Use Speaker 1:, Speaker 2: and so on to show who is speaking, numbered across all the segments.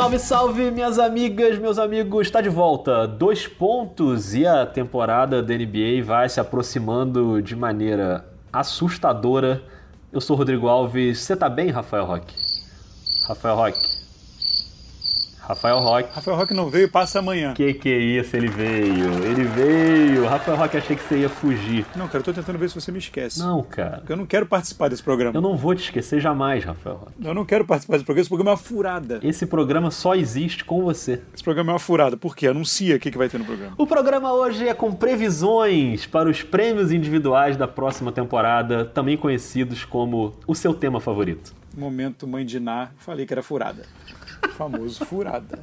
Speaker 1: Salve, salve, minhas amigas, meus amigos, está de volta. Dois pontos e a temporada da NBA vai se aproximando de maneira assustadora. Eu sou Rodrigo Alves. Você tá bem, Rafael Roque? Rafael Roque. Rafael Roque.
Speaker 2: Rafael Roque não veio, passa amanhã.
Speaker 1: Que que é isso? Ele veio. Ele veio. Rafael Roque, achei que você ia fugir.
Speaker 2: Não, cara, eu tô tentando ver se você me esquece.
Speaker 1: Não, cara.
Speaker 2: Porque eu não quero participar desse programa.
Speaker 1: Eu não vou te esquecer jamais, Rafael Roque.
Speaker 2: Eu não quero participar desse programa. Esse programa é uma furada.
Speaker 1: Esse programa só existe com você.
Speaker 2: Esse programa é uma furada. Por quê? Anuncia o que, que vai ter no programa.
Speaker 1: O programa hoje é com previsões para os prêmios individuais da próxima temporada, também conhecidos como o seu tema favorito.
Speaker 2: Momento Mãe de Ná, falei que era furada. Famoso furada.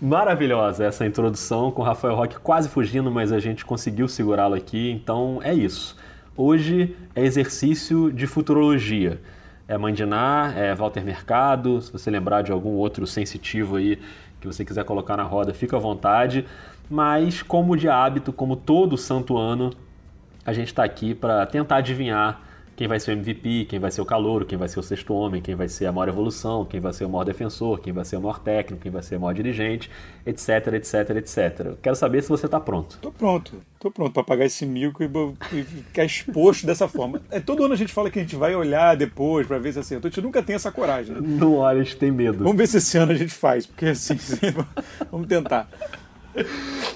Speaker 1: Maravilhosa essa introdução, com Rafael Roque quase fugindo, mas a gente conseguiu segurá-lo aqui, então é isso. Hoje é exercício de futurologia. É Mandiná, é Walter Mercado, se você lembrar de algum outro sensitivo aí que você quiser colocar na roda, fica à vontade. Mas, como de hábito, como todo santo ano, a gente está aqui para tentar adivinhar quem vai ser o MVP, quem vai ser o calouro, quem vai ser o sexto homem, quem vai ser a maior evolução, quem vai ser o maior defensor, quem vai ser o maior técnico, quem vai ser o maior dirigente, etc, etc, etc. Quero saber se você está pronto.
Speaker 2: Tô pronto, tô pronto para pagar esse mico e, e ficar exposto dessa forma. É, todo ano a gente fala que a gente vai olhar depois para ver se acertou. A gente nunca tem essa coragem. Né?
Speaker 1: Não olha, a gente tem medo.
Speaker 2: Vamos ver se esse ano a gente faz, porque assim, vamos tentar.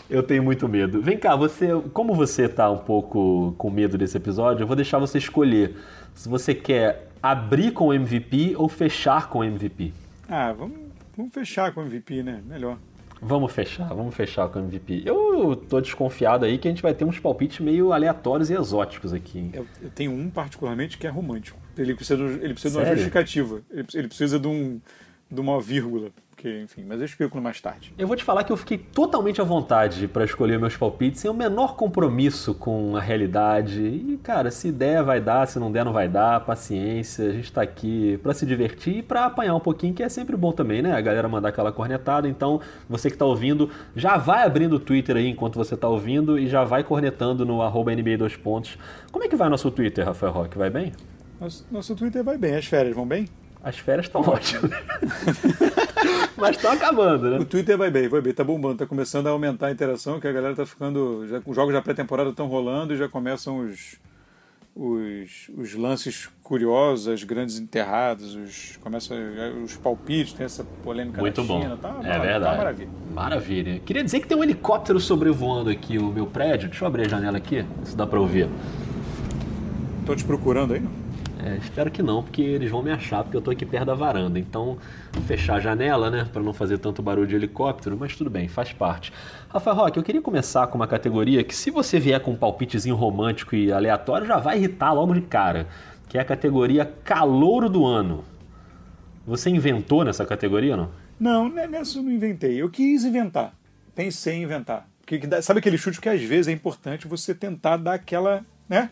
Speaker 1: Eu tenho muito medo. Vem cá, você, como você está um pouco com medo desse episódio, eu vou deixar você escolher se você quer abrir com o MVP ou fechar com o MVP.
Speaker 2: Ah, vamos, vamos fechar com o MVP, né? Melhor.
Speaker 1: Vamos fechar, vamos fechar com o MVP. Eu tô desconfiado aí que a gente vai ter uns palpites meio aleatórios e exóticos aqui.
Speaker 2: Eu, eu tenho um particularmente que é romântico. Ele precisa, ele precisa de uma justificativa. Ele, ele precisa de, um, de uma vírgula porque, enfim, mas eu explico mais tarde.
Speaker 1: Eu vou te falar que eu fiquei totalmente à vontade para escolher meus palpites, sem o menor compromisso com a realidade. E, cara, se der, vai dar, se não der, não vai dar. Paciência, a gente tá aqui para se divertir e para apanhar um pouquinho, que é sempre bom também, né? A galera mandar aquela cornetada. Então, você que tá ouvindo, já vai abrindo o Twitter aí enquanto você tá ouvindo e já vai cornetando no arroba NBA 2 pontos. Como é que vai nosso Twitter, Rafael Roque? Vai bem?
Speaker 2: Nosso, nosso Twitter vai bem. As férias vão bem?
Speaker 1: As férias estão ótimas. Mas estão acabando, né?
Speaker 2: O Twitter vai bem, vai bem, tá bombando, tá começando a aumentar a interação, que a galera tá ficando. Já, os jogos da pré-temporada estão rolando e já começam os, os, os lances curiosos, as grandes enterradas, os, começa os palpites, tem essa polêmica
Speaker 1: Muito
Speaker 2: na China.
Speaker 1: bom.
Speaker 2: Tá,
Speaker 1: é verdade. Tá
Speaker 2: maravilha.
Speaker 1: Maravilha. Queria dizer que tem um helicóptero sobrevoando aqui o meu prédio. Deixa eu abrir a janela aqui, se dá pra ouvir.
Speaker 2: Tô te procurando aí, não?
Speaker 1: É, espero que não, porque eles vão me achar, porque eu tô aqui perto da varanda. Então, fechar a janela, né, para não fazer tanto barulho de helicóptero, mas tudo bem, faz parte. Rafael Roque, eu queria começar com uma categoria que, se você vier com um palpitezinho romântico e aleatório, já vai irritar logo de cara, que é a categoria Calouro do Ano. Você inventou nessa categoria, não?
Speaker 2: Não, né, nessa eu não inventei. Eu quis inventar. Pensei em inventar. Porque, sabe aquele chute que às vezes é importante você tentar dar aquela, né?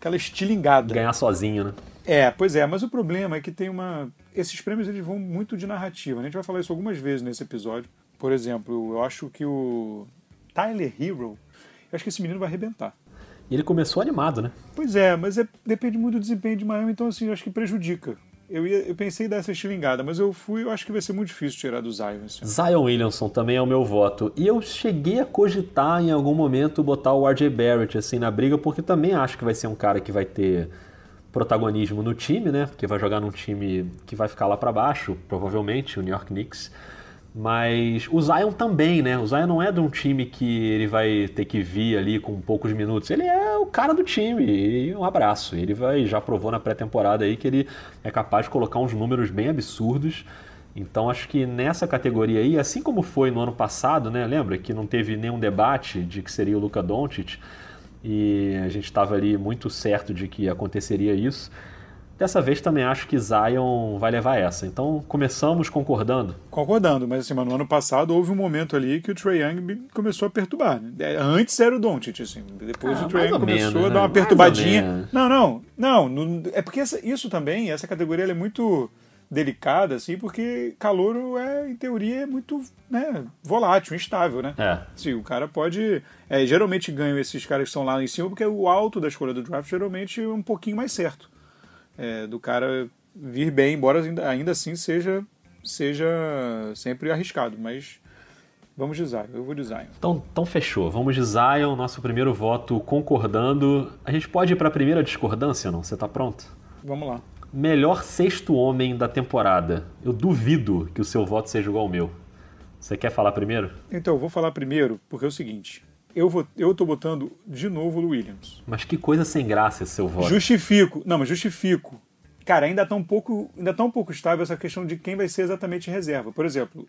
Speaker 2: Aquela estilingada.
Speaker 1: Ganhar sozinho, né?
Speaker 2: É, pois é, mas o problema é que tem uma. Esses prêmios eles vão muito de narrativa. Né? A gente vai falar isso algumas vezes nesse episódio. Por exemplo, eu acho que o Tyler Hero, eu acho que esse menino vai arrebentar.
Speaker 1: E ele começou animado, né?
Speaker 2: Pois é, mas é, depende muito do desempenho de Miami, então assim, eu acho que prejudica. Eu, ia, eu pensei em dar essa estilingada, mas eu fui, eu acho que vai ser muito difícil tirar do Zion.
Speaker 1: Zion Williamson também é o meu voto. E eu cheguei a cogitar em algum momento botar o RJ Barrett assim na briga, porque também acho que vai ser um cara que vai ter protagonismo no time, né? Porque vai jogar num time que vai ficar lá para baixo, provavelmente, o New York Knicks. Mas o Zion também, né? O Zion não é de um time que ele vai ter que vir ali com poucos minutos. Ele é o cara do time. E um abraço. Ele vai já provou na pré-temporada aí que ele é capaz de colocar uns números bem absurdos. Então acho que nessa categoria aí, assim como foi no ano passado, né? Lembra que não teve nenhum debate de que seria o Luka Doncic e a gente estava ali muito certo de que aconteceria isso. Dessa vez também acho que Zion vai levar essa. Então começamos concordando?
Speaker 2: Concordando, mas assim, no ano passado houve um momento ali que o Trae Young começou a perturbar. Né? É, antes era o Doncic, assim. Depois ah, o Trae Young começou menos, a dar uma né? perturbadinha. Não, não, não, É porque essa, isso também, essa categoria é muito delicada, assim, porque calouro é, em teoria, é muito né, volátil, instável, né?
Speaker 1: É.
Speaker 2: Sim, o cara pode. É, geralmente ganham esses caras que estão lá em cima, porque o alto da escolha do draft geralmente é um pouquinho mais certo é, do cara vir bem, embora ainda, ainda assim seja seja sempre arriscado, mas vamos de Zion, eu vou de Zion.
Speaker 1: Então, então fechou, vamos de Zion, nosso primeiro voto concordando. A gente pode ir para a primeira discordância, não? Você está pronto?
Speaker 2: Vamos lá.
Speaker 1: Melhor sexto homem da temporada. Eu duvido que o seu voto seja igual ao meu. Você quer falar primeiro?
Speaker 2: Então, eu vou falar primeiro, porque é o seguinte. Eu, vou, eu tô botando de novo o Williams.
Speaker 1: Mas que coisa sem graça esse seu voto.
Speaker 2: Justifico. Não, mas justifico. Cara, ainda tá um pouco, ainda tá um pouco estável essa questão de quem vai ser exatamente reserva. Por exemplo,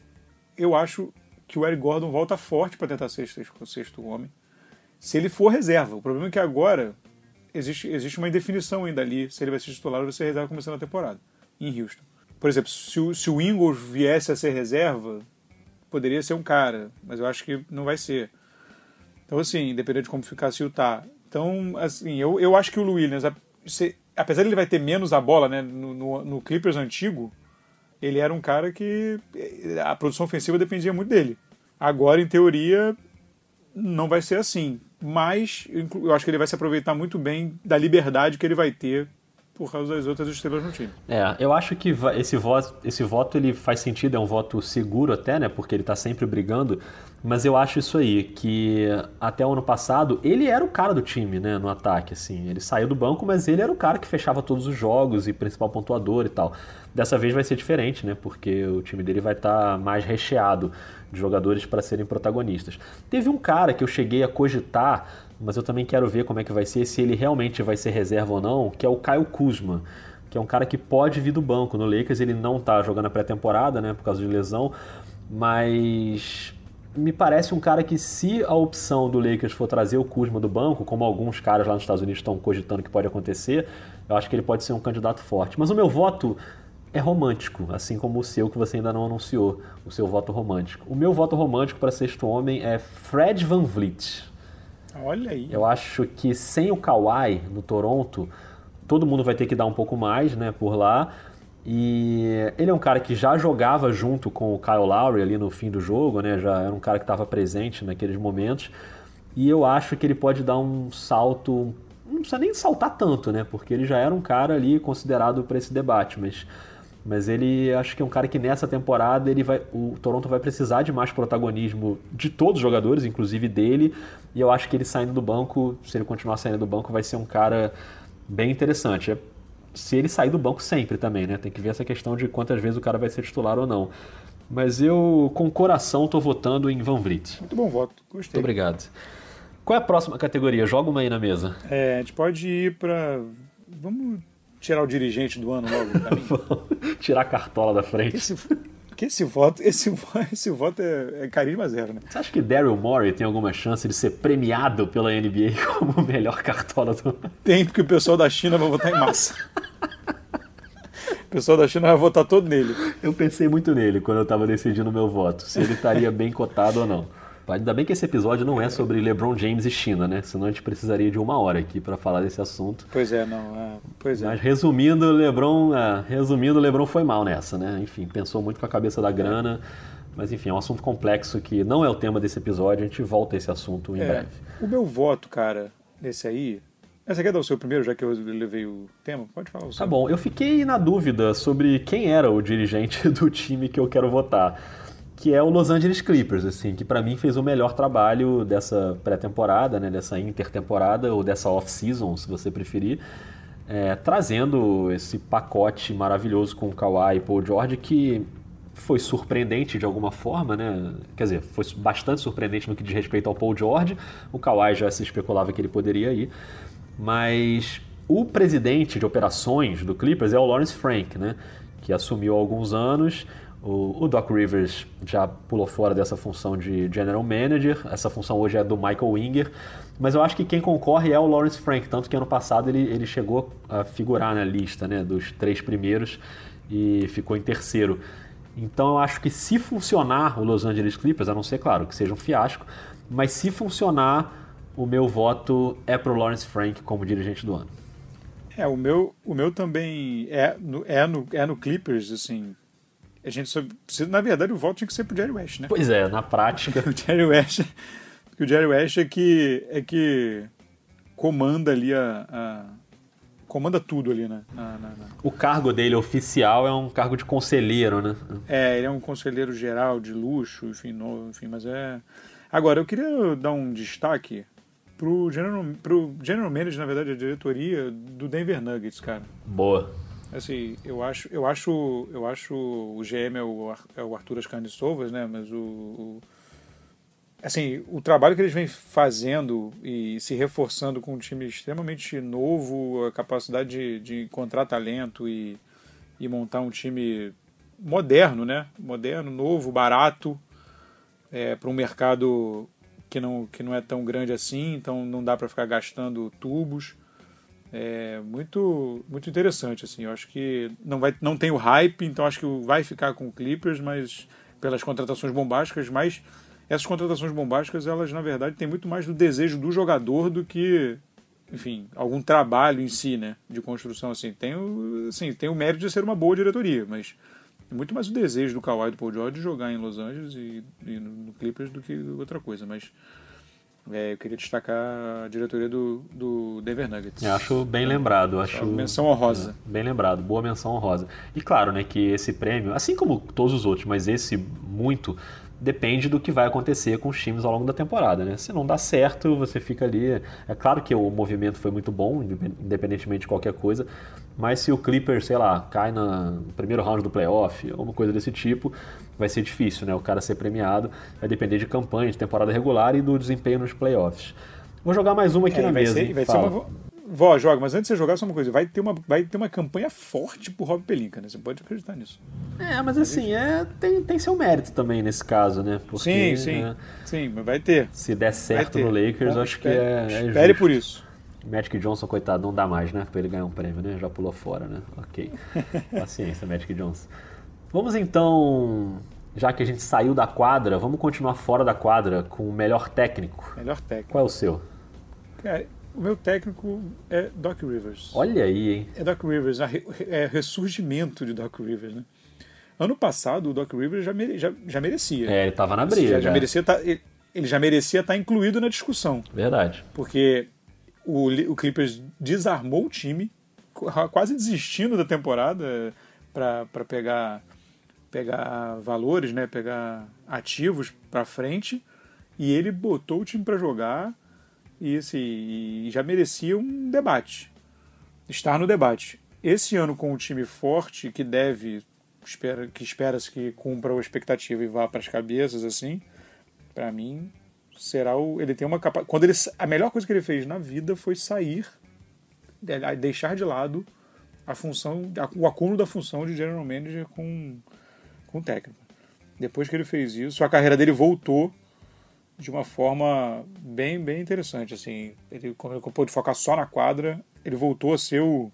Speaker 2: eu acho que o Eric Gordon volta forte para tentar ser o sexto homem. Se ele for reserva. O problema é que agora existe, existe uma indefinição ainda ali se ele vai ser titular ou vai ser reserva começando a temporada em Houston. Por exemplo, se o, se o Ingles viesse a ser reserva, poderia ser um cara, mas eu acho que não vai ser. Então, assim, dependendo de como ficar se o tá. Então, assim, eu, eu acho que o Williams, apesar de ele vai ter menos a bola, né, no, no, no Clippers antigo, ele era um cara que eh, a produção ofensiva dependia muito dele. Agora, em teoria, não vai ser assim. Mas eu acho que ele vai se aproveitar muito bem da liberdade que ele vai ter por causa das outras estrelas no time.
Speaker 1: É, eu acho que esse voto, esse voto ele faz sentido, é um voto seguro até, né? Porque ele está sempre brigando. Mas eu acho isso aí, que até o ano passado ele era o cara do time, né? No ataque, assim. Ele saiu do banco, mas ele era o cara que fechava todos os jogos e principal pontuador e tal. Dessa vez vai ser diferente, né? Porque o time dele vai estar tá mais recheado de jogadores para serem protagonistas. Teve um cara que eu cheguei a cogitar mas eu também quero ver como é que vai ser, se ele realmente vai ser reserva ou não, que é o Caio Kuzma, que é um cara que pode vir do banco. No Lakers ele não está jogando a pré-temporada, né, por causa de lesão, mas me parece um cara que se a opção do Lakers for trazer o Kuzma do banco, como alguns caras lá nos Estados Unidos estão cogitando que pode acontecer, eu acho que ele pode ser um candidato forte. Mas o meu voto é romântico, assim como o seu que você ainda não anunciou, o seu voto romântico. O meu voto romântico para sexto homem é Fred Van Vliet.
Speaker 2: Olha aí.
Speaker 1: Eu acho que sem o Kawhi no Toronto, todo mundo vai ter que dar um pouco mais, né, por lá. E ele é um cara que já jogava junto com o Kyle Lowry ali no fim do jogo, né? Já era um cara que estava presente naqueles momentos. E eu acho que ele pode dar um salto, não precisa nem saltar tanto, né? Porque ele já era um cara ali considerado para esse debate, mas mas ele acho que é um cara que nessa temporada ele vai, o Toronto vai precisar de mais protagonismo de todos os jogadores, inclusive dele. E eu acho que ele saindo do banco, se ele continuar saindo do banco, vai ser um cara bem interessante. É, se ele sair do banco sempre também, né? Tem que ver essa questão de quantas vezes o cara vai ser titular ou não. Mas eu, com o coração, estou votando em Van Vliet.
Speaker 2: Muito bom voto, gostei.
Speaker 1: Muito obrigado. Qual é a próxima categoria? Joga uma aí na mesa.
Speaker 2: É, a gente pode ir para. Vamos tirar o dirigente do ano logo
Speaker 1: tirar a cartola da frente.
Speaker 2: Esse, que esse voto, esse, esse voto é, é carisma zero, né?
Speaker 1: Você acha que Daryl Morey tem alguma chance de ser premiado pela NBA como o melhor cartola do ano?
Speaker 2: Tem, porque o pessoal da China vai votar em massa. o pessoal da China vai votar todo nele.
Speaker 1: Eu pensei muito nele quando eu estava decidindo o meu voto, se ele estaria bem cotado ou não. Ainda bem que esse episódio não é sobre LeBron James e China, né? Senão a gente precisaria de uma hora aqui para falar desse assunto.
Speaker 2: Pois é, não. É, pois é.
Speaker 1: Mas resumindo, LeBron, é, resumindo, LeBron foi mal nessa, né? Enfim, pensou muito com a cabeça da grana. Mas enfim, é um assunto complexo que não é o tema desse episódio. A gente volta a esse assunto em é, breve.
Speaker 2: O meu voto, cara, nesse aí, você quer dar o seu primeiro, já que eu levei o tema? Pode falar o seu.
Speaker 1: Tá bom, eu fiquei na dúvida sobre quem era o dirigente do time que eu quero votar que é o Los Angeles Clippers, assim, que para mim fez o melhor trabalho dessa pré-temporada, né, dessa intertemporada ou dessa off-season, se você preferir, é, trazendo esse pacote maravilhoso com o Kawhi e Paul George que foi surpreendente de alguma forma, né? Quer dizer, foi bastante surpreendente no que diz respeito ao Paul George. O Kawhi já se especulava que ele poderia ir, mas o presidente de operações do Clippers é o Lawrence Frank, né? Que assumiu há alguns anos o, o, Doc Rivers já pulou fora dessa função de General Manager, essa função hoje é do Michael Winger, mas eu acho que quem concorre é o Lawrence Frank, tanto que ano passado ele, ele chegou a figurar na lista né, dos três primeiros e ficou em terceiro. Então eu acho que se funcionar o Los Angeles Clippers, a não ser, claro, que seja um fiasco, mas se funcionar, o meu voto é para o Lawrence Frank como dirigente do ano.
Speaker 2: É, o meu, o meu também é é, no, é no Clippers, assim, a gente só precisa, na verdade, o voto tinha que ser pro Jerry West, né?
Speaker 1: Pois é, na prática.
Speaker 2: o Jerry West, o Jerry West é que, é que comanda ali a, a comanda tudo ali, né?
Speaker 1: Na, na, na... O cargo dele oficial é um cargo de conselheiro, né?
Speaker 2: É, ele é um conselheiro geral de luxo, enfim, no, enfim, mas é. Agora, eu queria dar um destaque pro general, pro general manager, na verdade, a diretoria do Denver Nuggets, cara.
Speaker 1: Boa.
Speaker 2: Assim, eu acho, eu acho, eu acho o GM é o, é o Arthur Ascani Sovas, né? Mas o, o, assim, o trabalho que eles vêm fazendo e se reforçando com um time extremamente novo, a capacidade de, de encontrar talento e, e montar um time moderno, né? Moderno, novo, barato, é, para um mercado que não, que não é tão grande assim, então não dá para ficar gastando tubos. É muito, muito interessante, assim. Eu acho que não, vai, não tem o hype, então acho que vai ficar com o Clippers, mas pelas contratações bombásticas, mas essas contratações bombásticas, elas na verdade têm muito mais do desejo do jogador do que, enfim, algum trabalho em si, né, de construção assim. Tem o, assim, tem o mérito de ser uma boa diretoria, mas é muito mais o desejo do Kawhi e do Paul George de jogar em Los Angeles e, e no Clippers do que outra coisa. Mas é, eu queria destacar a diretoria do, do Denver Nuggets.
Speaker 1: Eu acho bem lembrado. Acho,
Speaker 2: menção honrosa.
Speaker 1: É, bem lembrado, boa menção honrosa. E claro, né, que esse prêmio, assim como todos os outros, mas esse muito, depende do que vai acontecer com os times ao longo da temporada, né? Se não dá certo, você fica ali. É claro que o movimento foi muito bom, independentemente de qualquer coisa, mas se o Clippers, sei lá, cai no primeiro round do playoff, alguma coisa desse tipo, vai ser difícil, né? O cara ser premiado vai depender de campanha, de temporada regular e do desempenho nos playoffs. Vou jogar mais uma aqui é, na
Speaker 2: vai
Speaker 1: mesa.
Speaker 2: Ser, vai ser uma, Vó, joga, mas antes de você jogar, só uma coisa. Vai ter uma, vai ter uma campanha forte pro Rob Pelinka, né? Você pode acreditar nisso.
Speaker 1: É, mas assim, é, tem, tem seu mérito também nesse caso, né?
Speaker 2: Porque, sim, sim. É, sim, mas vai ter.
Speaker 1: Se der certo no Lakers, Bom, acho espere, que é.
Speaker 2: é espere por isso.
Speaker 1: Magic Johnson, coitado, não dá mais, né? Pra ele ganhar um prêmio, né? Já pulou fora, né? Ok. Paciência, Magic Johnson. Vamos então, já que a gente saiu da quadra, vamos continuar fora da quadra com o melhor técnico.
Speaker 2: Melhor técnico.
Speaker 1: Qual é o seu?
Speaker 2: Cara, o meu técnico é Doc Rivers.
Speaker 1: Olha aí, hein?
Speaker 2: É Doc Rivers, é ressurgimento de Doc Rivers, né? Ano passado, o Doc Rivers já, mere, já, já merecia.
Speaker 1: É, ele estava na briga.
Speaker 2: Já, já merecia tá, ele, ele, já merecia estar tá incluído na discussão.
Speaker 1: Verdade.
Speaker 2: Porque o, o Clippers desarmou o time, quase desistindo da temporada para pegar, pegar valores, né? pegar ativos para frente. E ele botou o time para jogar e, assim, e já merecia um debate, estar no debate. Esse ano com um time forte que deve, espera, que espera-se que cumpra a expectativa e vá para as cabeças, assim, para mim será o, ele tem uma. Quando ele a melhor coisa que ele fez na vida foi sair, deixar de lado a função, o acúmulo da função de general manager com com técnico. Depois que ele fez isso, a carreira dele voltou de uma forma bem, bem interessante. Assim, ele, quando ele pôde focar só na quadra, ele voltou a ser o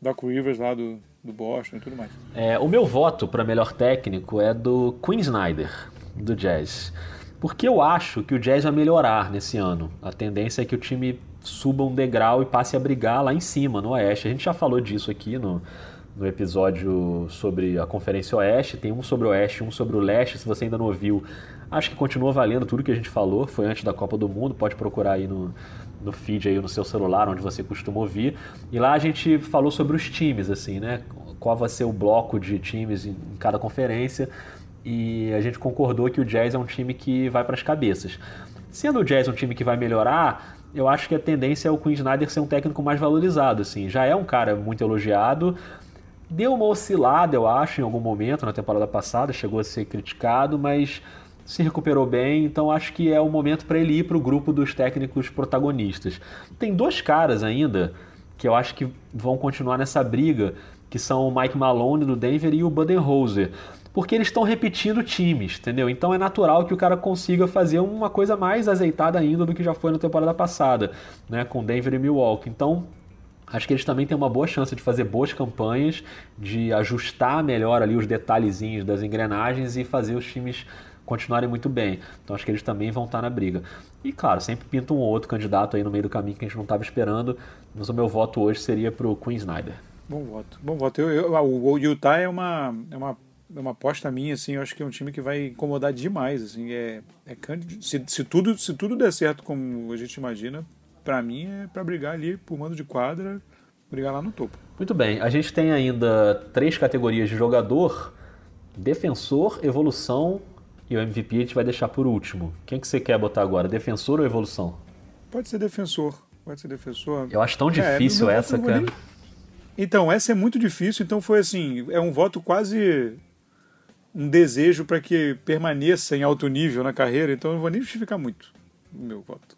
Speaker 2: Doc Rivers lá do, do Boston e tudo mais.
Speaker 1: É, o meu voto para melhor técnico é do Quinn Snyder, do Jazz. Porque eu acho que o Jazz vai melhorar nesse ano. A tendência é que o time suba um degrau e passe a brigar lá em cima, no Oeste. A gente já falou disso aqui no, no episódio sobre a Conferência Oeste. Tem um sobre o Oeste, um sobre o Leste. Se você ainda não ouviu, Acho que continua valendo tudo que a gente falou, foi antes da Copa do Mundo, pode procurar aí no, no feed aí no seu celular, onde você costuma ouvir. E lá a gente falou sobre os times, assim, né? Qual vai ser o bloco de times em, cada conferência. E a gente concordou que o Jazz é um time que vai para as cabeças. Sendo o Jazz um time que vai melhorar, eu acho que a tendência é o Quinn Snyder ser um técnico mais valorizado, assim. Já é um cara muito elogiado, deu uma oscilada, eu acho, em algum momento na temporada passada, chegou a ser criticado, mas se recuperou bem, então acho que é o momento para ele ir para o grupo dos técnicos protagonistas. Tem dois caras ainda que eu acho que vão continuar nessa briga, que são o Mike Malone do Denver e o Budenholzer, porque eles estão repetindo times, entendeu? Então é natural que o cara consiga fazer uma coisa mais azeitada ainda do que já foi na temporada passada, né, com Denver e Milwaukee. Então Acho que eles também têm uma boa chance de fazer boas campanhas, de ajustar melhor ali os detalhezinhos das engrenagens e fazer os times continuarem muito bem. Então acho que eles também vão estar na briga. E claro, sempre pinta um outro candidato aí no meio do caminho que a gente não estava esperando, mas o meu voto hoje seria para o Queen Snyder.
Speaker 2: Bom voto, bom voto. Eu, eu, o Utah é uma, é uma é uma aposta minha, assim, eu acho que é um time que vai incomodar demais, assim, é, é se, se, tudo, se tudo der certo como a gente imagina, para mim é para brigar ali por mando de quadra brigar lá no topo.
Speaker 1: Muito bem, a gente tem ainda três categorias de jogador: defensor, evolução e o MVP a gente vai deixar por último. Quem que você quer botar agora, defensor ou evolução?
Speaker 2: Pode ser defensor, pode ser defensor.
Speaker 1: Eu acho tão é, difícil é, essa, cara. Nem...
Speaker 2: Então, essa é muito difícil, então foi assim, é um voto quase um desejo para que permaneça em alto nível na carreira, então eu não vou nem justificar muito o meu voto.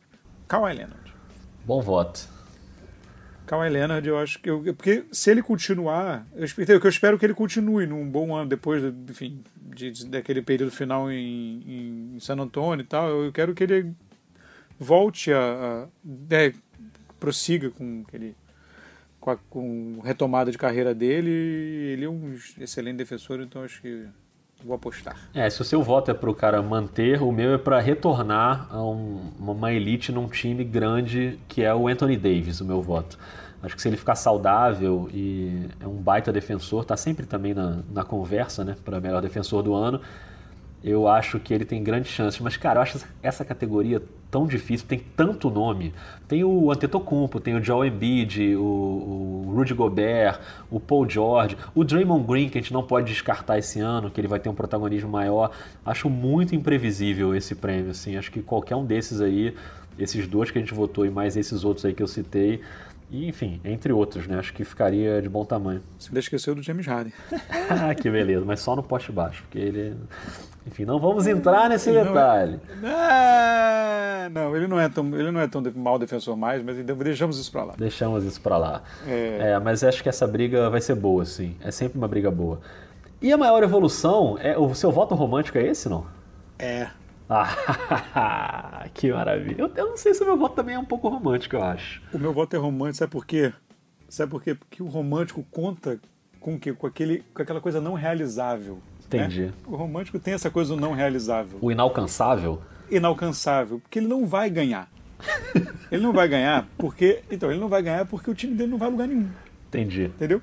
Speaker 2: Kawhi Leonard.
Speaker 1: Bom voto.
Speaker 2: Kawhi Leonard, eu acho que. Eu, porque se ele continuar. Eu, eu, eu espero que ele continue num bom ano depois, enfim, de, de, daquele período final em, em, San Antonio e tal. Eu, quero que ele volte a. a é, prossiga com aquele. Com, a, com retomada de carreira dele. Ele é um excelente defensor, então acho que Vou apostar.
Speaker 1: É, se o seu voto é para o cara manter, o meu é para retornar a um, uma elite num time grande que é o Anthony Davis, o meu voto. Acho que se ele ficar saudável e é um baita defensor, tá sempre também na, na conversa, né, para melhor defensor do ano eu acho que ele tem grandes chances. Mas, cara, eu acho essa categoria tão difícil, tem tanto nome. Tem o Antetokounmpo, tem o Joel Embiid, o, o Rudy Gobert, o Paul George, o Draymond Green, que a gente não pode descartar esse ano, que ele vai ter um protagonismo maior. Acho muito imprevisível esse prêmio, assim. Acho que qualquer um desses aí, esses dois que a gente votou e mais esses outros aí que eu citei, e, enfim, entre outros, né? Acho que ficaria de bom tamanho.
Speaker 2: Você esqueceu do James Harden.
Speaker 1: ah, que beleza, mas só no poste baixo, porque ele enfim, não vamos entrar nesse não, detalhe.
Speaker 2: Não, não, ele não é tão, ele não é tão mal defensor mais, mas deixamos isso para lá.
Speaker 1: Deixamos isso para lá. É... é... mas acho que essa briga vai ser boa, sim. É sempre uma briga boa. E a maior evolução, é o seu voto romântico é esse, não?
Speaker 2: É.
Speaker 1: Ah, que maravilha. Eu, eu, não sei se o meu voto também é um pouco romântico, eu acho.
Speaker 2: O meu voto é romântico, sabe por quê? Sabe por quê? Porque o romântico conta com, que, com, aquele, com aquela coisa não realizável.
Speaker 1: Entendi. Né?
Speaker 2: O romântico tem essa coisa do não realizável.
Speaker 1: O inalcançável?
Speaker 2: Inalcançável, porque ele não vai ganhar. ele não vai ganhar porque. Então, ele não vai ganhar porque o time dele não vai a lugar nenhum.
Speaker 1: Entendi.
Speaker 2: Entendeu?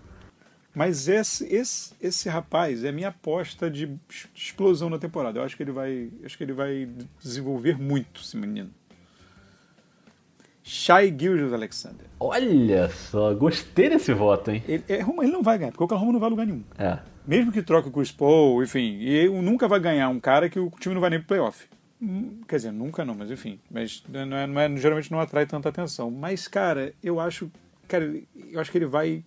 Speaker 2: Mas esse, esse, esse rapaz é minha aposta de explosão na temporada. Eu acho que ele vai, acho que ele vai desenvolver muito esse menino. Shai Gilgis Alexander.
Speaker 1: Olha só, gostei desse voto, hein?
Speaker 2: Ele, é, ele não vai ganhar, porque o Oklahoma não vai a lugar nenhum.
Speaker 1: É
Speaker 2: mesmo que troque o Chris Paul, enfim, e nunca vai ganhar um cara que o time não vai nem pro playoff. Hum, quer dizer, nunca não, mas enfim. Mas não é, não é, geralmente não atrai tanta atenção. Mas, cara, eu acho. Cara, eu acho que ele vai.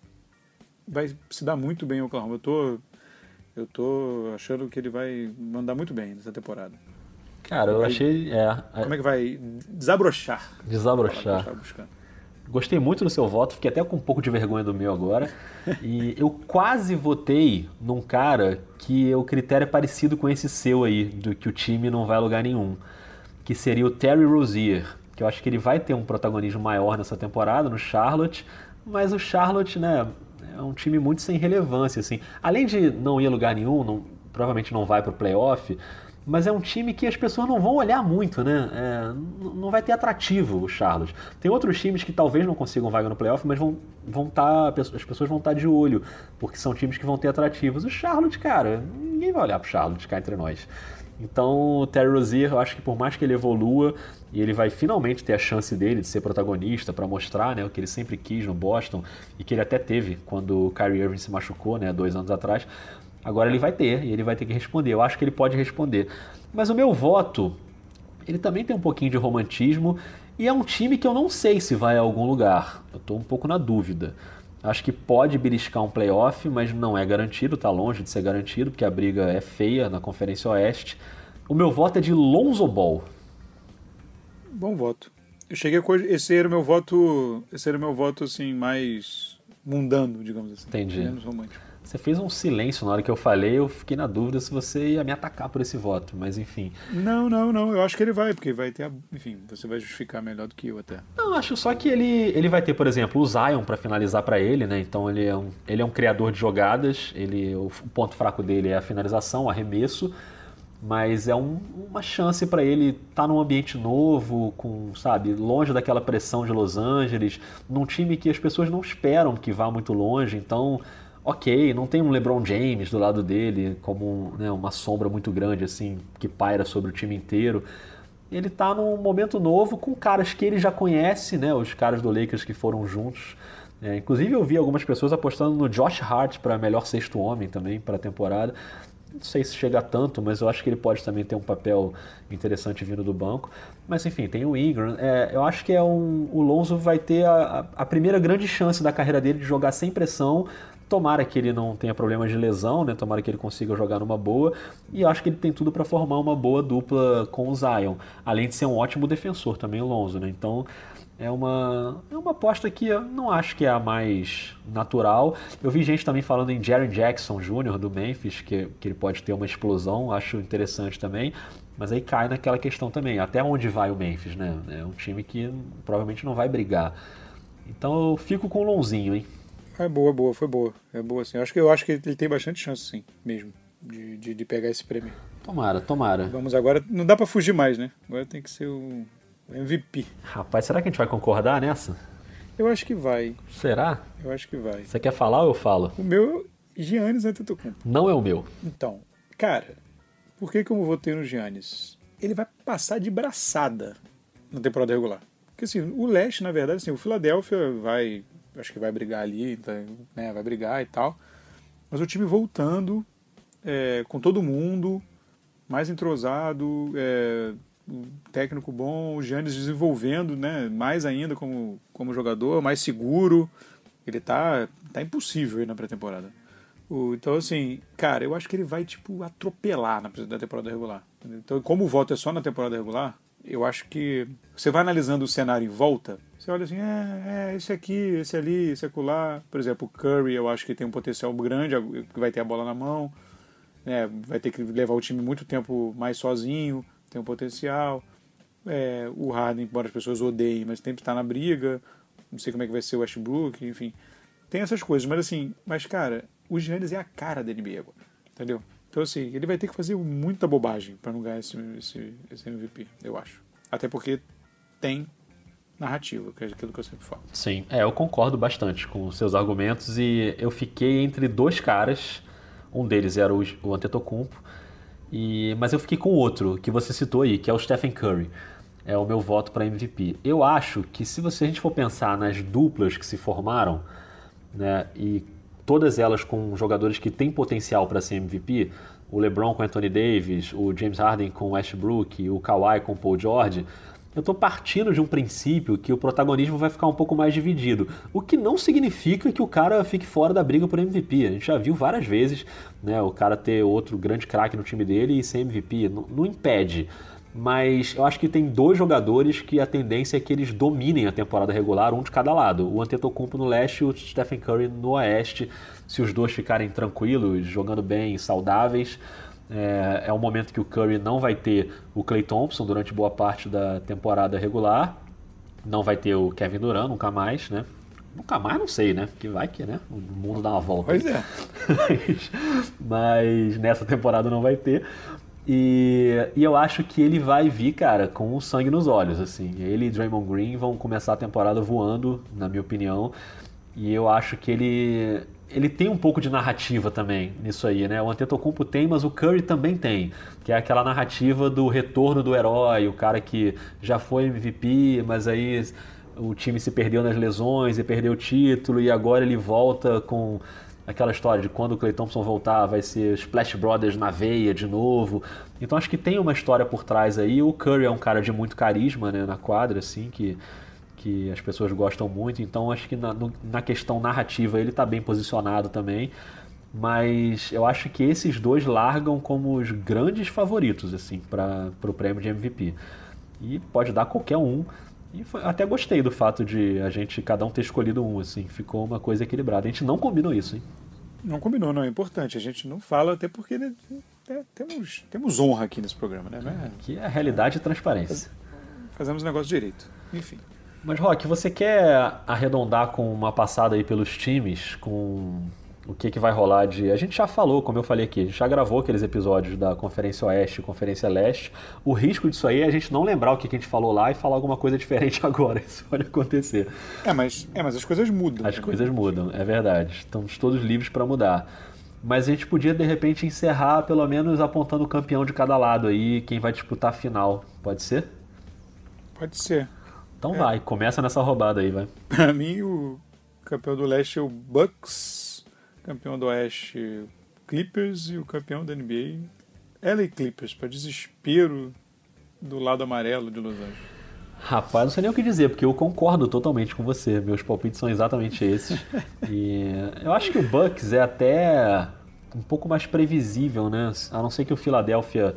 Speaker 2: Vai se dar muito bem em Oklahoma. Eu tô. Eu tô achando que ele vai mandar muito bem nessa temporada.
Speaker 1: Cara, eu
Speaker 2: vai,
Speaker 1: achei. É,
Speaker 2: como é que vai desabrochar?
Speaker 1: Desabrochar. Gostei muito do seu voto, fiquei até com um pouco de vergonha do meu agora. E eu quase votei num cara que o critério é parecido com esse seu aí, do que o time não vai a lugar nenhum. Que seria o Terry Rozier, que eu acho que ele vai ter um protagonismo maior nessa temporada no Charlotte, mas o Charlotte, né, é um time muito sem relevância, assim. Além de não ir a lugar nenhum, não, provavelmente não vai para o playoff, mas é um time que as pessoas não vão olhar muito, né? É, não vai ter atrativo o Charlotte. Tem outros times que talvez não consigam vaga no playoff, mas vão vão tá, as pessoas vão estar tá de olho, porque são times que vão ter atrativos. O Charlotte, cara, ninguém vai olhar pro Charlotte cá entre nós. Então, o Terry Rozier, eu acho que por mais que ele evolua e ele vai finalmente ter a chance dele de ser protagonista para mostrar, né, o que ele sempre quis no Boston e que ele até teve quando o Kyrie Irving se machucou, né, dois anos atrás. Agora ele vai ter e ele vai ter que responder. Eu acho que ele pode responder. Mas o meu voto, ele também tem um pouquinho de romantismo e é um time que eu não sei se vai a algum lugar. Eu estou um pouco na dúvida. Acho que pode beliscar um playoff, mas não é garantido, está longe de ser garantido, porque a briga é feia na Conferência Oeste. O meu voto é de Lonzo Ball.
Speaker 2: Bom voto. Eu cheguei a esse era o meu voto, esse era o meu voto assim mais mundano, digamos assim.
Speaker 1: Entendi.
Speaker 2: Menos romântico.
Speaker 1: Você fez um silêncio na hora que eu falei, eu fiquei na dúvida se você ia me atacar por esse voto, mas enfim.
Speaker 2: Não, não, não, eu acho que ele vai, porque vai ter, a... enfim, você vai justificar melhor do que eu até.
Speaker 1: Não, acho só que ele, ele vai ter, por exemplo, o Zion para finalizar para ele, né? Então ele é, um, ele é um criador de jogadas, ele o ponto fraco dele é a finalização, o arremesso, mas é um, uma chance para ele estar tá num ambiente novo, com, sabe, longe daquela pressão de Los Angeles, num time que as pessoas não esperam que vá muito longe, então ok, não tem um LeBron James do lado dele como né, uma sombra muito grande assim que paira sobre o time inteiro. Ele está num momento novo com caras que ele já conhece, né, os caras do Lakers que foram juntos É, inclusive eu vi algumas pessoas apostando no Josh Hart para melhor sexto homem também para a temporada. Não sei se chega a tanto, mas eu acho que ele pode também ter um papel interessante vindo do banco. Mas enfim, tem o Ingram. É, eu acho que é um, o Lonzo vai ter a, a primeira grande chance da carreira dele de jogar sem pressão, Tomara que ele não tenha problemas de lesão, né? Tomara que ele consiga jogar numa boa. E acho que ele tem tudo para formar uma boa dupla com o Zion. Além de ser um ótimo defensor também, o Lonzo, né? Então é uma, é uma aposta que eu não acho que é a mais natural. Eu vi gente também falando em Jaren Jackson Jr. do Memphis, que, que ele pode ter uma explosão, acho interessante também. Mas aí cai naquela questão também, até onde vai o Memphis, né? É um time que provavelmente não vai brigar. Então eu fico com o Lonzinho, hein?
Speaker 2: É boa, boa, foi boa. É boa, sim. Eu acho que, eu acho que ele tem bastante chance, sim, mesmo, de, de, de pegar esse prêmio.
Speaker 1: Tomara, tomara.
Speaker 2: Vamos agora. Não dá para fugir mais, né? Agora tem que ser o MVP.
Speaker 1: Rapaz, será que a gente vai concordar nessa?
Speaker 2: Eu acho que vai.
Speaker 1: Será?
Speaker 2: Eu acho que vai.
Speaker 1: Você quer falar ou eu falo?
Speaker 2: O meu Giannis Antetokounmpo.
Speaker 1: Não é o meu.
Speaker 2: Então, cara, por que, que eu votei no Giannis? Ele vai passar de braçada na temporada regular. Porque assim, o leste, na verdade, assim, o Philadelphia vai acho que vai brigar ali, tá, né, vai brigar e tal. Mas o time voltando, é, com todo mundo, mais entrosado, é, técnico bom, o Giannis desenvolvendo né, mais ainda como, como jogador, mais seguro. Ele tá, tá impossível aí na pré-temporada. Então, assim, cara, eu acho que ele vai, tipo, atropelar na temporada regular. Então, como o voto é só na temporada regular, eu acho que você vai analisando o cenário em volta, você olha assim, é, é esse aqui, esse ali, esse acolá. Por exemplo, o Curry, eu acho que tem um potencial grande, que vai ter a bola na mão, né, vai ter que levar o time muito tempo mais sozinho, tem um potencial. É, o Harden, embora as pessoas odeiem, mas sempre está na briga. Não sei como é que vai ser o Westbrook, enfim. Tem essas coisas, mas assim, mas cara, o Giannis é a cara da NBA agora, entendeu? Então assim, ele vai ter que fazer muita bobagem para não ganhar esse, esse, esse MVP, eu acho. Até porque tem narrativa, que é aquilo que eu sempre falo.
Speaker 1: Sim, é, eu concordo bastante com seus argumentos e eu fiquei entre dois caras, um deles era o, o Antetokounmpo, e, mas eu fiquei com outro que você citou aí, que é o Stephen Curry. É o meu voto para MVP. Eu acho que se você, a gente for pensar nas duplas que se formaram, né, e todas elas com jogadores que têm potencial para ser MVP, o LeBron com Anthony Davis, o James Harden com Westbrook, o Kawhi com Paul George, eu estou partindo de um princípio que o protagonismo vai ficar um pouco mais dividido. O que não significa que o cara fique fora da briga por MVP. A gente já viu várias vezes né, o cara ter outro grande craque no time dele e ser MVP. Não, não impede. Mas eu acho que tem dois jogadores que a tendência é que eles dominem a temporada regular, um de cada lado. O Antetokounmpo no leste e o Stephen Curry no oeste. Se os dois ficarem tranquilos, jogando bem, saudáveis, é, é um momento que o Curry não vai ter o Clay Thompson durante boa parte da temporada regular. Não vai ter o Kevin Durant, nunca mais, né? Nunca mais, não sei, né? Porque vai que, né? O mundo dá uma volta.
Speaker 2: Pois é.
Speaker 1: mas, mas nessa temporada não vai ter. E, e, eu acho que ele vai vir, cara, com o sangue nos olhos, assim. Ele e Draymond Green vão começar a temporada voando, na minha opinião. E eu acho que ele ele tem um pouco de narrativa também nisso aí, né? O Antetokounmpo tem, mas o Curry também tem, que é aquela narrativa do retorno do herói, o cara que já foi MVP, mas aí o time se perdeu nas lesões e perdeu o título e agora ele volta com aquela história de quando o Clay Thompson voltar vai ser Splash Brothers na veia de novo. Então acho que tem uma história por trás aí. O Curry é um cara de muito carisma, né, na quadra assim, que que as pessoas gostam muito, então acho que na, no, na questão narrativa ele está bem posicionado também. Mas eu acho que esses dois largam como os grandes favoritos assim para o prêmio de MVP. E pode dar qualquer um. E foi, até gostei do fato de a gente, cada um ter escolhido um, assim. Ficou uma coisa equilibrada. A gente não combinou isso, hein?
Speaker 2: Não combinou, não. É importante. A gente não fala, até porque né, é, temos, temos honra aqui nesse programa, né?
Speaker 1: É, aqui é a realidade e transparência.
Speaker 2: Fazemos o negócio direito. Enfim.
Speaker 1: Mas, Rock, você quer arredondar com uma passada aí pelos times, com o que, que vai rolar de. A gente já falou, como eu falei aqui, a gente já gravou aqueles episódios da Conferência Oeste e Conferência Leste. O risco disso aí é a gente não lembrar o que, que a gente falou lá e falar alguma coisa diferente agora. Isso pode acontecer.
Speaker 2: É, mas, é, mas as coisas mudam.
Speaker 1: As né? coisas mudam, é verdade. Estamos todos livres para mudar. Mas a gente podia, de repente, encerrar pelo menos apontando o campeão de cada lado aí, quem vai disputar a final. Pode ser?
Speaker 2: Pode ser.
Speaker 1: Então é. vai, começa nessa roubada aí, vai.
Speaker 2: Pra mim, o campeão do leste é o Bucks, campeão do oeste Clippers e o campeão da NBA LA Clippers, para desespero do lado amarelo de Los Angeles.
Speaker 1: Rapaz, não sei nem o que dizer, porque eu concordo totalmente com você. Meus palpites são exatamente esses. e eu acho que o Bucks é até um pouco mais previsível, né? A não ser que o Philadelphia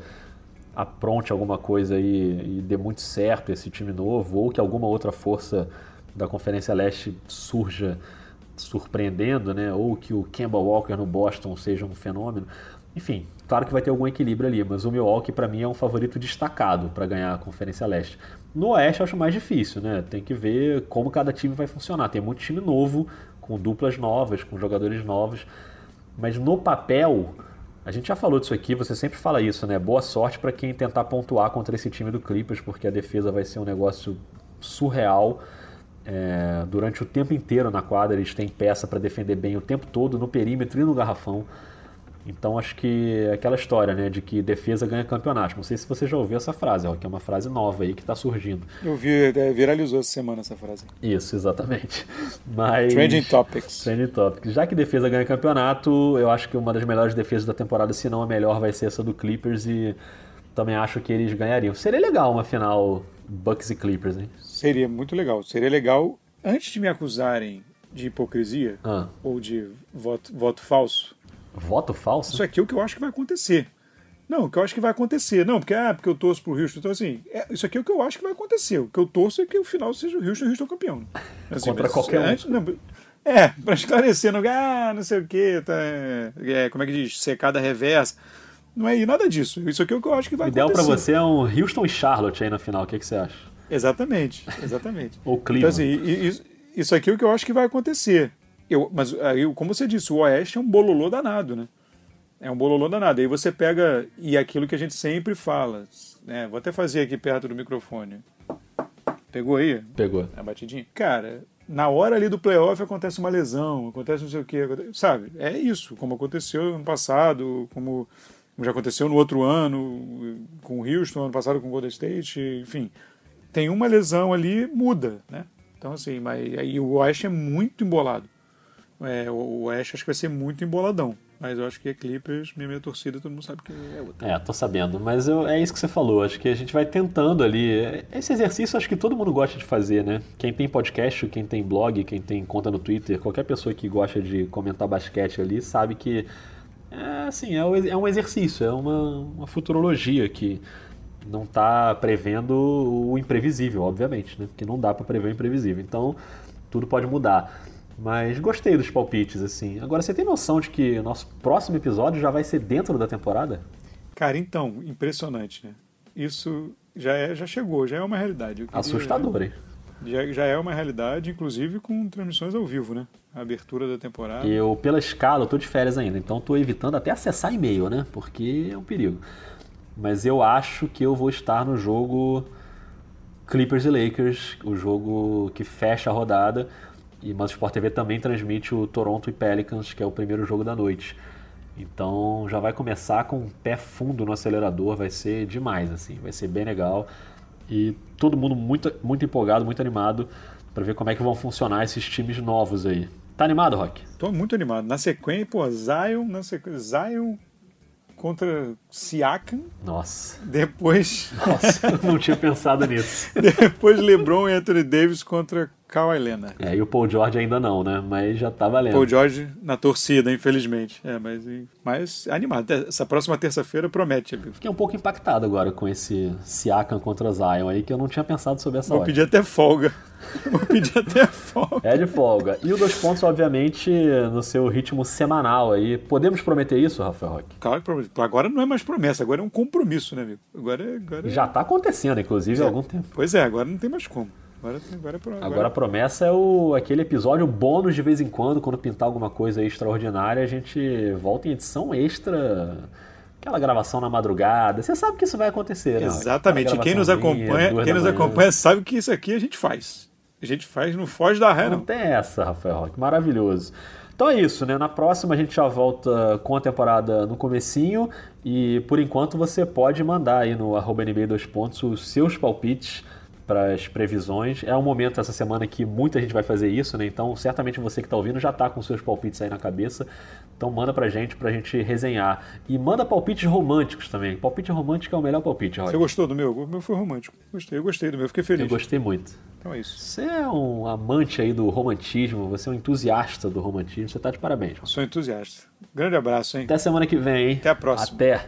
Speaker 1: apronte alguma coisa aí e dê muito certo esse time novo, ou que alguma outra força da Conferência Leste surja surpreendendo, né? Ou que o Kemba Walker no Boston seja um fenômeno. Enfim, claro que vai ter algum equilíbrio ali, mas o Milwaukee para mim é um favorito destacado para ganhar a Conferência Leste. No Oeste eu acho mais difícil, né? Tem que ver como cada time vai funcionar. Tem muito time novo, com duplas novas, com jogadores novos, mas no papel, a gente já falou disso aqui, você sempre fala isso, né? Boa sorte para quem tentar pontuar contra esse time do Clippers, porque a defesa vai ser um negócio surreal. É, durante o tempo inteiro na quadra, eles têm peça para defender bem o tempo todo, no perímetro e no garrafão. Então acho que é aquela história, né, de que defesa ganha campeonato. Não sei se você já ouviu essa frase, ó, que é uma frase nova aí que está surgindo.
Speaker 2: Eu vi, é, viralizou essa semana essa frase.
Speaker 1: Isso, exatamente. Mas
Speaker 2: Trending Topics.
Speaker 1: Trending Topics. Já que defesa ganha campeonato, eu acho que uma das melhores defesas da temporada, se não a melhor, vai ser essa do Clippers e também acho que eles ganhariam. Seria legal uma final Bucks e Clippers, hein?
Speaker 2: Seria muito legal. Seria legal antes de me acusarem de hipocrisia ah. ou de voto, voto falso
Speaker 1: Voto falso?
Speaker 2: Isso aqui é o que eu acho que vai acontecer. Não, o que eu acho que vai acontecer. Não, porque, ah, porque eu torço pro Houston. Então, assim, é, isso aqui é o que eu acho que vai acontecer. O que eu torço é que o final seja o Houston e o Houston campeão.
Speaker 1: Assim, Contra qualquer um. Antes, não,
Speaker 2: é, pra esclarecer, não, ah, não sei o que, tá, é, como é que diz, secada reversa. Não é nada disso. Isso aqui é o que eu acho que vai
Speaker 1: acontecer. O
Speaker 2: ideal
Speaker 1: pra você é um Houston e Charlotte aí na final. O que, que você acha?
Speaker 2: Exatamente, exatamente.
Speaker 1: Ou Cleveland.
Speaker 2: Então, assim, isso, isso aqui é o que eu acho que vai acontecer. Eu, mas, aí, como você disse, o Oeste é um bololô danado, né? É um bololô danado. Aí você pega, e aquilo que a gente sempre fala, né? Vou até fazer aqui perto do microfone. Pegou aí?
Speaker 1: Pegou.
Speaker 2: A batidinha? Cara, na hora ali do playoff acontece uma lesão, acontece não sei o quê, sabe? É isso, como aconteceu no passado, como já aconteceu no outro ano, com o Houston, ano passado com o Golden State, enfim. Tem uma lesão ali, muda, né? Então, assim, mas aí o Oeste é muito embolado. É, o Oeste acho que vai ser muito emboladão. Mas eu acho que é Clippers, minha, minha torcida, todo mundo sabe que é outra.
Speaker 1: É, tô sabendo. Mas eu, é isso que você falou. Acho que a gente vai tentando ali. Esse exercício acho que todo mundo gosta de fazer, né? Quem tem podcast, quem tem blog, quem tem conta no Twitter, qualquer pessoa que gosta de comentar basquete ali, sabe que é, assim, é, é um exercício, é uma, uma futurologia que não está prevendo o imprevisível, obviamente, né? Porque não dá para prever o imprevisível. Então, tudo pode mudar. Mas gostei dos palpites, assim. Agora, você tem noção de que o nosso próximo episódio já vai ser dentro da temporada?
Speaker 2: Cara, então, impressionante, né? Isso já, é, já chegou, já é uma realidade.
Speaker 1: Assustador, hein?
Speaker 2: Já, já é uma realidade, inclusive com transmissões ao vivo, né? A abertura da temporada.
Speaker 1: Eu, pela escala, eu tô de férias ainda, então estou evitando até acessar e-mail, né? Porque é um perigo. Mas eu acho que eu vou estar no jogo Clippers e Lakers, o jogo que fecha a rodada. E, mas o Sport TV também transmite o Toronto e Pelicans, que é o primeiro jogo da noite. Então já vai começar com um pé fundo no acelerador, vai ser demais, assim, vai ser bem legal. E todo mundo muito, muito empolgado, muito animado para ver como é que vão funcionar esses times novos aí. Tá animado, Rock?
Speaker 2: Tô muito animado. Na sequência, pô, Zion, na sequência, Zion contra Siakam.
Speaker 1: Nossa.
Speaker 2: Depois.
Speaker 1: Nossa, não tinha pensado nisso.
Speaker 2: Depois LeBron e Anthony Davis contra Kawhi Leonard.
Speaker 1: É, e o Paul George ainda não, né? Mas já tá valendo.
Speaker 2: Paul George na torcida, infelizmente. É, mas, mas animado. Essa próxima terça-feira promete, amigo.
Speaker 1: Fiquei um pouco impactado agora com esse Siakam contra Zion aí, que eu não tinha pensado sobre essa
Speaker 2: Vou pedir até folga. Vou pedir até folga.
Speaker 1: É de folga. E o dois pontos, obviamente, no seu ritmo semanal aí. Podemos prometer isso, Rafael Roque?
Speaker 2: Claro que Agora não é mais promessa, agora é um compromisso, né, amigo? Agora, é, agora é...
Speaker 1: Já tá acontecendo, inclusive, há algum tempo.
Speaker 2: Pois é, agora não tem mais como. Agora, agora,
Speaker 1: agora, agora a promessa é o, aquele episódio bônus de vez em quando, quando pintar alguma coisa extraordinária, a gente volta em edição extra. Aquela gravação na madrugada. Você sabe que isso vai acontecer, né?
Speaker 2: Exatamente. Quem nos acompanha, quem nos acompanha sabe que isso aqui a gente faz. A gente faz, não foge da ré,
Speaker 1: não. Não tem essa, Rafael Roque. Maravilhoso. Então é isso, né? Na próxima a gente já volta com a temporada no comecinho e por enquanto você pode mandar aí no arroba NBA 2 pontos os seus palpites para as previsões. É um momento essa semana que muita gente vai fazer isso, né? Então, certamente você que está ouvindo já está com seus palpites aí na cabeça. Então, manda pra gente pra gente resenhar. E manda palpites românticos também. Palpite romântico é o melhor palpite, Roger.
Speaker 2: Você gostou do meu? O meu foi romântico. Gostei, eu gostei do meu, fiquei feliz.
Speaker 1: Eu gostei muito.
Speaker 2: Então é isso.
Speaker 1: Você é um amante aí do romantismo, você é um entusiasta do romantismo, você tá de parabéns. Roger.
Speaker 2: Sou entusiasta. Grande abraço, hein?
Speaker 1: Até semana que vem, hein?
Speaker 2: Até a próxima.
Speaker 1: Até.